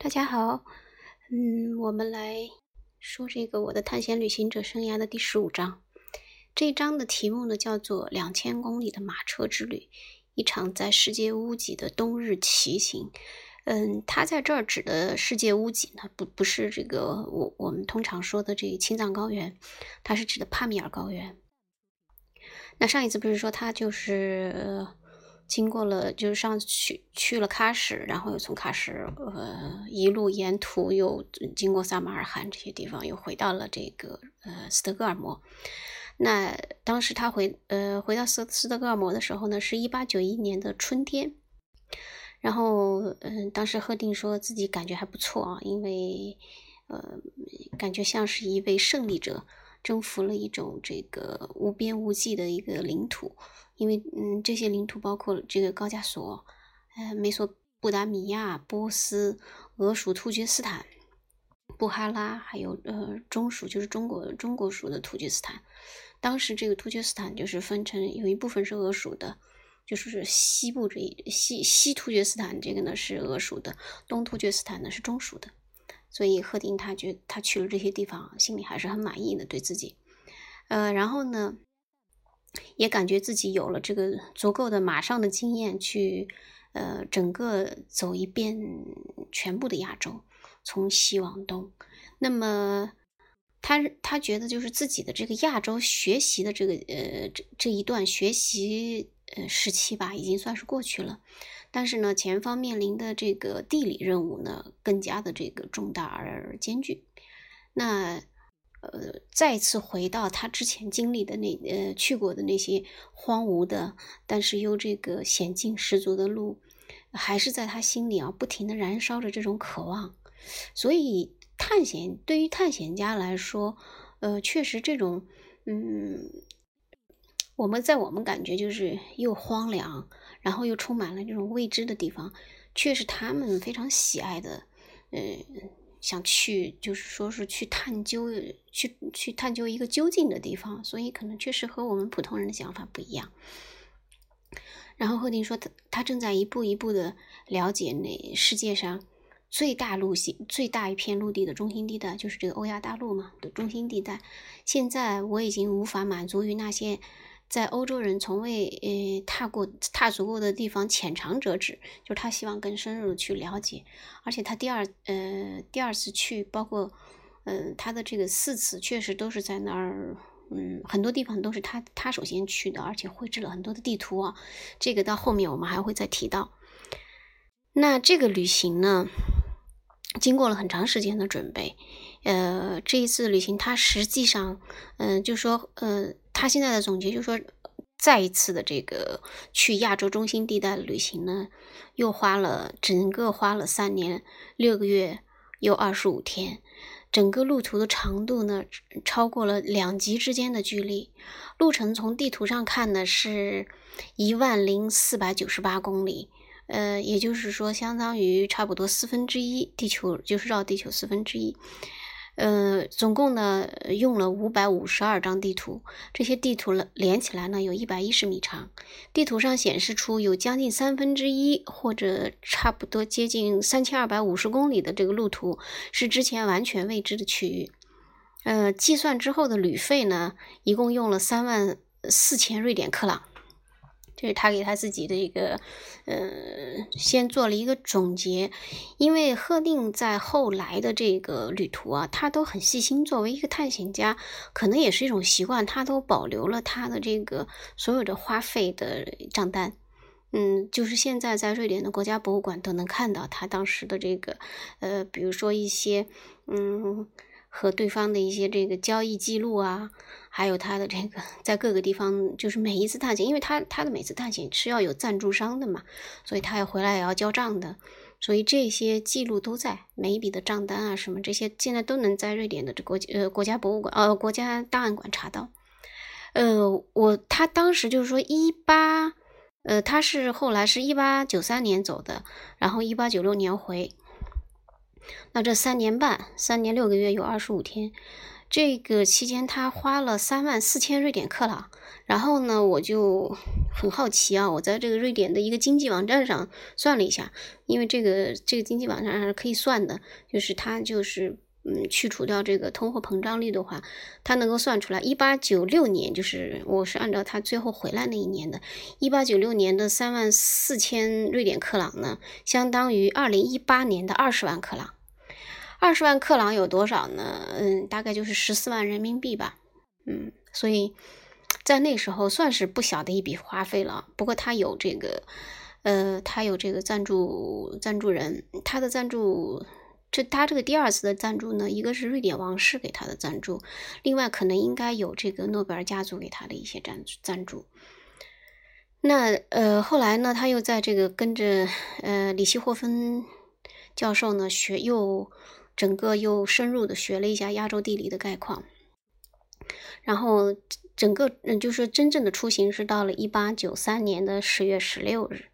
大家好，嗯，我们来说这个我的探险旅行者生涯的第十五章。这一章的题目呢叫做《两千公里的马车之旅：一场在世界屋脊的冬日骑行》。嗯，它在这儿指的世界屋脊呢，不不是这个我我们通常说的这个青藏高原，它是指的帕米尔高原。那上一次不是说它就是。经过了，就是上去去了喀什，然后又从喀什，呃，一路沿途又经过撒马尔罕这些地方，又回到了这个呃斯德哥尔摩。那当时他回呃回到斯斯德哥尔摩的时候呢，是一八九一年的春天。然后嗯，当时赫定说自己感觉还不错啊，因为呃感觉像是一位胜利者，征服了一种这个无边无际的一个领土。因为，嗯，这些领土包括这个高加索、呃，美索不达米亚、波斯、俄属突厥斯坦、布哈拉，还有呃中属，就是中国中国属的突厥斯坦。当时这个突厥斯坦就是分成有一部分是俄属的，就是西部这一西西突厥斯坦这个呢是俄属的，东突厥斯坦呢是中属的。所以赫定他觉他去了这些地方，心里还是很满意的，对自己。呃，然后呢？也感觉自己有了这个足够的马上的经验，去呃整个走一遍全部的亚洲，从西往东。那么他他觉得就是自己的这个亚洲学习的这个呃这这一段学习呃时期吧，已经算是过去了。但是呢，前方面临的这个地理任务呢，更加的这个重大而艰巨。那。呃，再次回到他之前经历的那呃去过的那些荒芜的，但是又这个险境十足的路，还是在他心里啊不停的燃烧着这种渴望。所以探险对于探险家来说，呃，确实这种嗯，我们在我们感觉就是又荒凉，然后又充满了这种未知的地方，却是他们非常喜爱的，嗯。想去，就是说是去探究，去去探究一个究竟的地方，所以可能确实和我们普通人的想法不一样。然后赫定说，他他正在一步一步的了解那世界上最大陆系、最大一片陆地的中心地带，就是这个欧亚大陆嘛的中心地带。现在我已经无法满足于那些。在欧洲人从未呃踏过、踏足过的地方，浅尝辄止，就是他希望更深入的去了解。而且他第二呃第二次去，包括嗯他的这个四次，确实都是在那儿，嗯很多地方都是他他首先去的，而且绘制了很多的地图啊。这个到后面我们还会再提到。那这个旅行呢，经过了很长时间的准备，呃这一次旅行他实际上嗯就说呃。他现在的总结就是说，再一次的这个去亚洲中心地带的旅行呢，又花了整个花了三年六个月又二十五天，整个路途的长度呢超过了两极之间的距离，路程从地图上看呢是一万零四百九十八公里，呃，也就是说相当于差不多四分之一地球，就是绕地球四分之一。呃，总共呢用了五百五十二张地图，这些地图了连起来呢有一百一十米长。地图上显示出有将近三分之一，或者差不多接近三千二百五十公里的这个路途是之前完全未知的区域。呃，计算之后的旅费呢，一共用了三万四千瑞典克朗。这是他给他自己的一个，呃，先做了一个总结，因为赫定在后来的这个旅途啊，他都很细心。作为一个探险家，可能也是一种习惯，他都保留了他的这个所有的花费的账单。嗯，就是现在在瑞典的国家博物馆都能看到他当时的这个，呃，比如说一些，嗯。和对方的一些这个交易记录啊，还有他的这个在各个地方，就是每一次探险，因为他他的每次探险是要有赞助商的嘛，所以他要回来也要交账的，所以这些记录都在每一笔的账单啊什么这些，现在都能在瑞典的这国呃国家博物馆呃国家档案馆查到。呃，我他当时就是说一八，呃他是后来是一八九三年走的，然后一八九六年回。那这三年半，三年六个月有二十五天，这个期间他花了三万四千瑞典克朗。然后呢，我就很好奇啊，我在这个瑞典的一个经济网站上算了一下，因为这个这个经济网站上是可以算的，就是它就是嗯去除掉这个通货膨胀率的话，它能够算出来，一八九六年就是我是按照他最后回来那一年的，一八九六年的三万四千瑞典克朗呢，相当于二零一八年的二十万克朗，二十万克朗有多少呢？嗯，大概就是十四万人民币吧，嗯，所以。在那时候算是不小的一笔花费了。不过他有这个，呃，他有这个赞助赞助人，他的赞助，这他这个第二次的赞助呢，一个是瑞典王室给他的赞助，另外可能应该有这个诺贝尔家族给他的一些赞赞助。那呃，后来呢，他又在这个跟着呃里希霍芬教授呢学，又整个又深入的学了一下亚洲地理的概况，然后。整个嗯，就是真正的出行是到了一八九三年的十月十六日，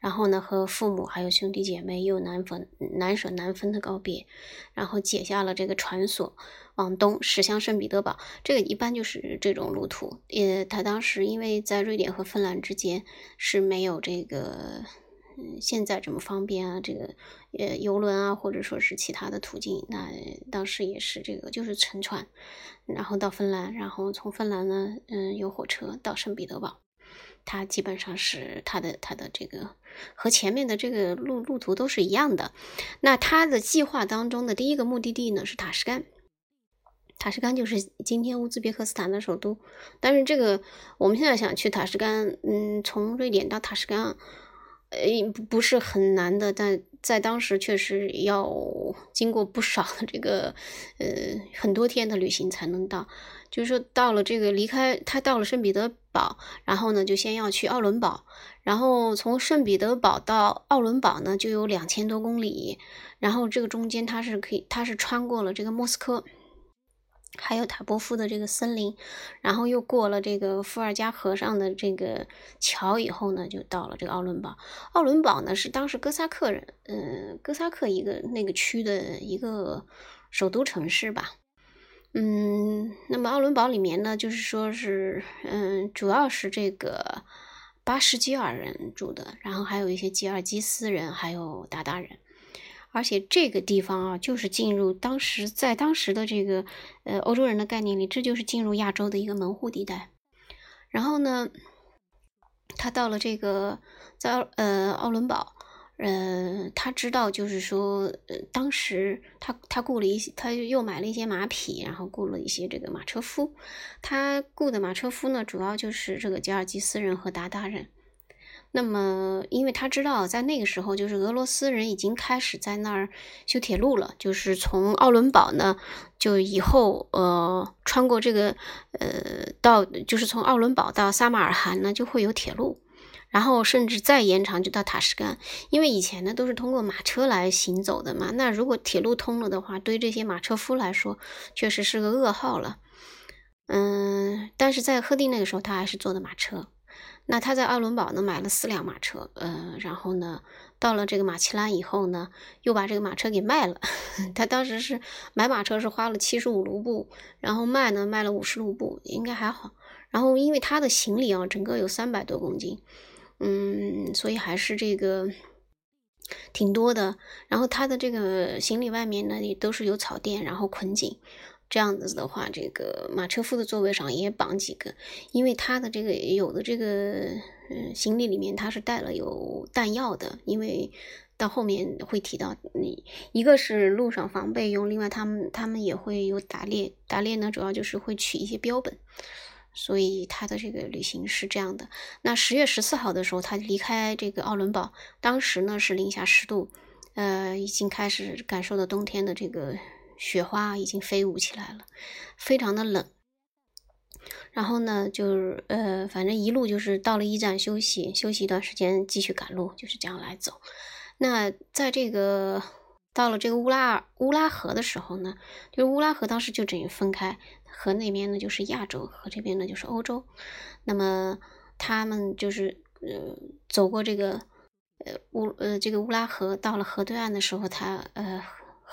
然后呢，和父母还有兄弟姐妹又难分难舍难分的告别，然后解下了这个船锁，往东驶向圣彼得堡。这个一般就是这种路途。呃，他当时因为在瑞典和芬兰之间是没有这个。嗯，现在这么方便啊，这个呃游轮啊，或者说是其他的途径，那当时也是这个，就是乘船，然后到芬兰，然后从芬兰呢，嗯，有火车到圣彼得堡，它基本上是它的它的这个和前面的这个路路途都是一样的。那他的计划当中的第一个目的地呢是塔什干，塔什干就是今天乌兹别克斯坦的首都。但是这个我们现在想去塔什干，嗯，从瑞典到塔什干。诶，不不是很难的，但在当时确实要经过不少的这个，呃，很多天的旅行才能到。就是说，到了这个离开他到了圣彼得堡，然后呢，就先要去奥伦堡，然后从圣彼得堡到奥伦堡呢，就有两千多公里，然后这个中间他是可以，他是穿过了这个莫斯科。还有塔波夫的这个森林，然后又过了这个伏尔加河上的这个桥以后呢，就到了这个奥伦堡。奥伦堡呢是当时哥萨克人，嗯，哥萨克一个那个区的一个首都城市吧。嗯，那么奥伦堡里面呢，就是说是，嗯，主要是这个巴什基尔人住的，然后还有一些吉尔吉斯人，还有鞑靼人。而且这个地方啊，就是进入当时在当时的这个呃欧洲人的概念里，这就是进入亚洲的一个门户地带。然后呢，他到了这个在呃奥伦堡，呃，他知道就是说，呃，当时他他雇了一些，他又买了一些马匹，然后雇了一些这个马车夫。他雇的马车夫呢，主要就是这个吉尔吉斯人和鞑靼人。那么，因为他知道，在那个时候，就是俄罗斯人已经开始在那儿修铁路了，就是从奥伦堡呢，就以后呃，穿过这个呃，到就是从奥伦堡到撒马尔罕呢，就会有铁路，然后甚至再延长就到塔什干，因为以前呢都是通过马车来行走的嘛，那如果铁路通了的话，对这些马车夫来说，确实是个噩耗了。嗯，但是在赫定那个时候，他还是坐的马车。那他在奥伦堡呢买了四辆马车，呃，然后呢，到了这个马其兰以后呢，又把这个马车给卖了。他当时是买马车是花了七十五卢布，然后卖呢卖了五十卢布，应该还好。然后因为他的行李啊，整个有三百多公斤，嗯，所以还是这个挺多的。然后他的这个行李外面呢也都是有草垫，然后捆紧。这样子的话，这个马车夫的座位上也绑几个，因为他的这个有的这个嗯行李里面他是带了有弹药的，因为到后面会提到，你一个是路上防备用，另外他们他们也会有打猎，打猎呢主要就是会取一些标本，所以他的这个旅行是这样的。那十月十四号的时候，他离开这个奥伦堡，当时呢是零下十度，呃，已经开始感受到冬天的这个。雪花已经飞舞起来了，非常的冷。然后呢，就是呃，反正一路就是到了驿站休息，休息一段时间，继续赶路，就是这样来走。那在这个到了这个乌拉乌拉河的时候呢，就是乌拉河当时就等于分开，河那边呢就是亚洲，河这边呢就是欧洲。那么他们就是呃走过这个呃乌呃这个乌拉河，到了河对岸的时候，他呃。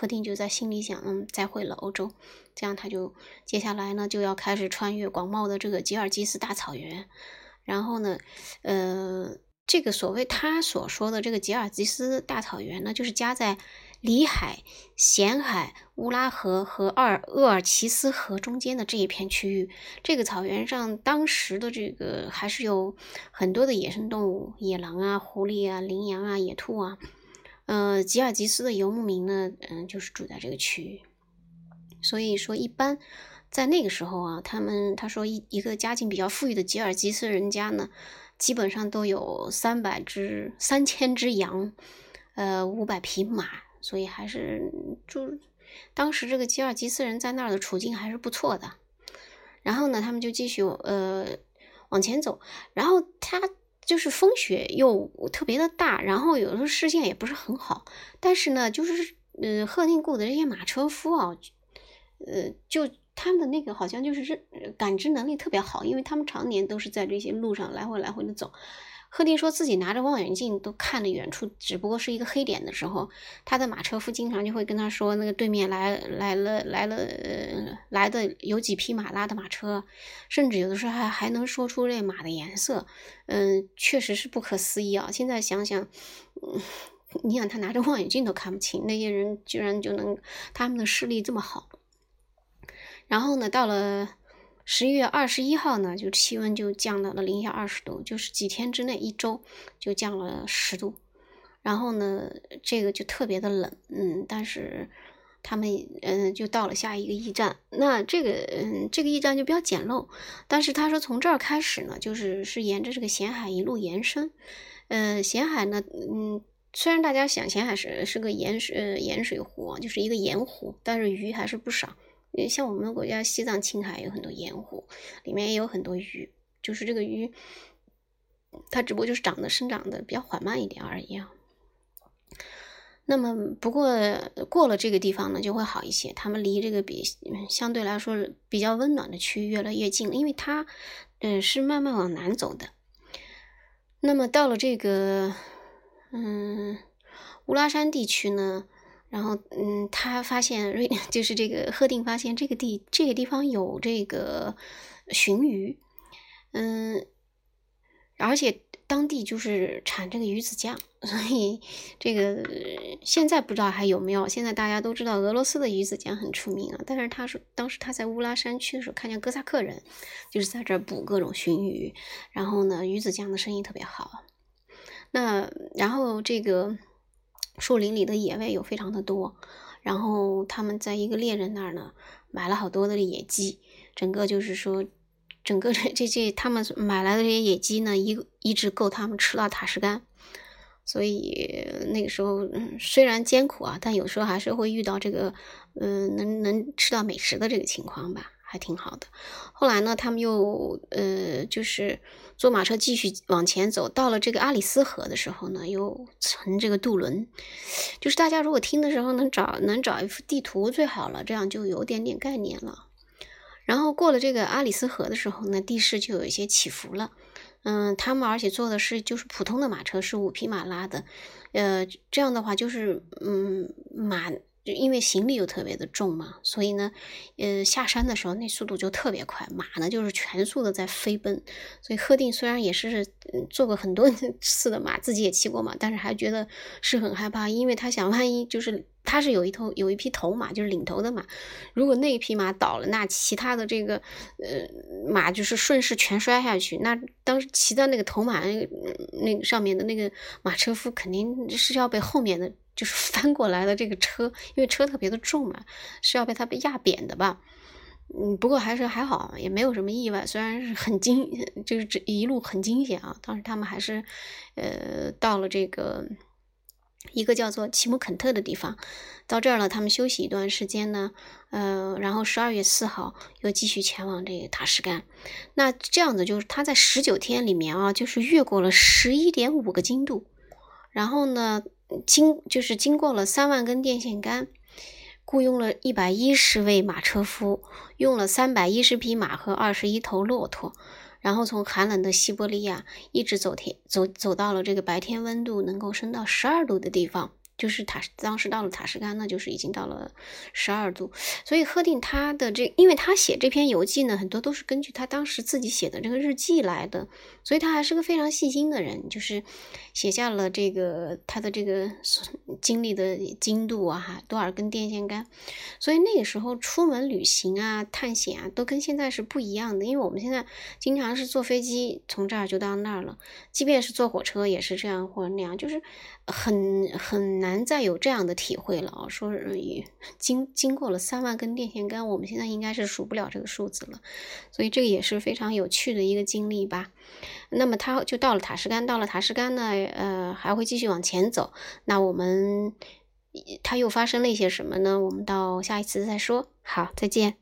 赫定就在心里想，嗯，再会了欧洲。这样他就接下来呢就要开始穿越广袤的这个吉尔吉斯大草原，然后呢，呃，这个所谓他所说的这个吉尔吉斯大草原呢，就是夹在。里海、咸海、乌拉河和尔鄂尔齐斯河中间的这一片区域，这个草原上当时的这个还是有很多的野生动物，野狼啊、狐狸啊、羚羊啊、野兔啊。呃，吉尔吉斯的游牧民呢，嗯，就是住在这个区域。所以说，一般在那个时候啊，他们他说一一个家境比较富裕的吉尔吉斯人家呢，基本上都有三百只、三千只羊，呃，五百匹马。所以还是就当时这个吉尔吉斯人在那儿的处境还是不错的。然后呢，他们就继续呃往前走。然后他就是风雪又特别的大，然后有的时候视线也不是很好。但是呢，就是嗯赫定固的这些马车夫啊，呃就他们的那个好像就是认感知能力特别好，因为他们常年都是在这些路上来回来回的走。赫定说自己拿着望远镜都看了远处，只不过是一个黑点的时候，他的马车夫经常就会跟他说，那个对面来来了来了来的有几匹马拉的马车，甚至有的时候还还能说出这马的颜色，嗯，确实是不可思议啊！现在想想，嗯，你想他拿着望远镜都看不清，那些人居然就能他们的视力这么好，然后呢，到了。十一月二十一号呢，就气温就降到了零下二十度，就是几天之内一周就降了十度。然后呢，这个就特别的冷，嗯，但是他们嗯就到了下一个驿站。那这个嗯这个驿站就比较简陋，但是他说从这儿开始呢，就是是沿着这个咸海一路延伸。呃，咸海呢，嗯，虽然大家想咸海是是个盐水呃盐水湖，就是一个盐湖，但是鱼还是不少。像我们国家西藏青海有很多盐湖，里面也有很多鱼，就是这个鱼，它只不过就是长得生长的比较缓慢一点而已啊。那么不过过了这个地方呢，就会好一些，他们离这个比相对来说比较温暖的区域越来越近，因为它嗯是慢慢往南走的。那么到了这个嗯乌拉山地区呢？然后，嗯，他发现瑞 就是这个赫定发现这个地这个地方有这个鲟鱼，嗯，而且当地就是产这个鱼子酱，所以这个现在不知道还有没有。现在大家都知道俄罗斯的鱼子酱很出名啊，但是他说当时他在乌拉山区的时候，看见哥萨克人就是在这儿捕各种鲟鱼，然后呢，鱼子酱的生意特别好。那然后这个。树林里的野味有非常的多，然后他们在一个猎人那儿呢买了好多的野鸡，整个就是说，整个这这这他们买来的这些野鸡呢，一一直够他们吃到塔什干，所以那个时候嗯虽然艰苦啊，但有时候还是会遇到这个，嗯，能能吃到美食的这个情况吧。还挺好的。后来呢，他们又呃，就是坐马车继续往前走，到了这个阿里斯河的时候呢，又乘这个渡轮。就是大家如果听的时候能找能找一幅地图最好了，这样就有点点概念了。然后过了这个阿里斯河的时候呢，地势就有一些起伏了。嗯，他们而且坐的是就是普通的马车，是五匹马拉的。呃，这样的话就是嗯马。因为行李又特别的重嘛，所以呢，呃，下山的时候那速度就特别快，马呢就是全速的在飞奔。所以贺定虽然也是坐过很多 次的马，自己也骑过马，但是还觉得是很害怕，因为他想万一就是他是有一头有一匹头马，就是领头的马，如果那匹马倒了，那其他的这个呃马就是顺势全摔下去，那当时骑在那个头马那个上面的那个马车夫肯定是要被后面的。就是翻过来的这个车，因为车特别的重嘛，是要被它被压扁的吧？嗯，不过还是还好，也没有什么意外。虽然是很惊，就是这一路很惊险啊。当时他们还是，呃，到了这个一个叫做奇姆肯特的地方，到这儿了，他们休息一段时间呢，呃，然后十二月四号又继续前往这个塔什干。那这样子就是他在十九天里面啊，就是越过了十一点五个经度，然后呢。经就是经过了三万根电线杆，雇佣了一百一十位马车夫，用了三百一十匹马和二十一头骆驼，然后从寒冷的西伯利亚一直走天走走到了这个白天温度能够升到十二度的地方。就是塔当时到了塔什干呢，就是已经到了十二度。所以赫定他的这，因为他写这篇游记呢，很多都是根据他当时自己写的这个日记来的，所以他还是个非常细心的人，就是写下了这个他的这个经历的精度啊，多少根电线杆。所以那个时候出门旅行啊、探险啊，都跟现在是不一样的，因为我们现在经常是坐飞机从这儿就到那儿了，即便是坐火车也是这样或者那样，就是很很难。难再有这样的体会了啊！说经经过了三万根电线杆，我们现在应该是数不了这个数字了，所以这个也是非常有趣的一个经历吧。那么他就到了塔什干，到了塔什干呢，呃，还会继续往前走。那我们他又发生了一些什么呢？我们到下一次再说。好，再见。